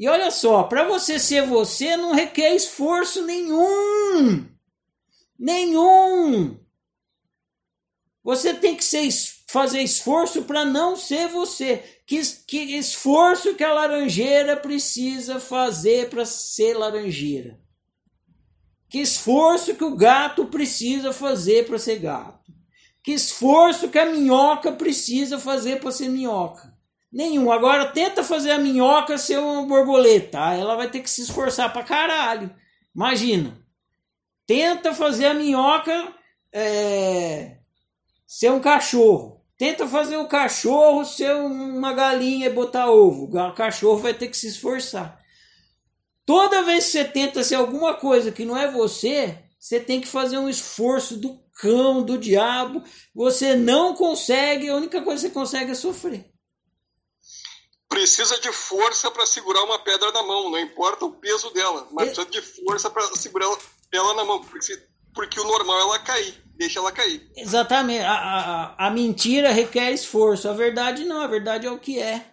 E olha só, para você ser você não requer esforço nenhum. Nenhum. Você tem que ser, fazer esforço para não ser você. Que, que esforço que a laranjeira precisa fazer para ser laranjeira? Que esforço que o gato precisa fazer para ser gato? Que esforço que a minhoca precisa fazer para ser minhoca? Nenhum. Agora tenta fazer a minhoca ser uma borboleta. ela vai ter que se esforçar pra caralho. Imagina. Tenta fazer a minhoca é, ser um cachorro. Tenta fazer o cachorro ser uma galinha e botar ovo. O cachorro vai ter que se esforçar. Toda vez que você tenta ser alguma coisa que não é você, você tem que fazer um esforço do cão, do diabo. Você não consegue, a única coisa que você consegue é sofrer precisa de força para segurar uma pedra na mão, não importa o peso dela, mas precisa de força para segurar ela na mão, porque, porque o normal é ela cair, deixa ela cair. Exatamente, a, a, a mentira requer esforço, a verdade não, a verdade é o que é.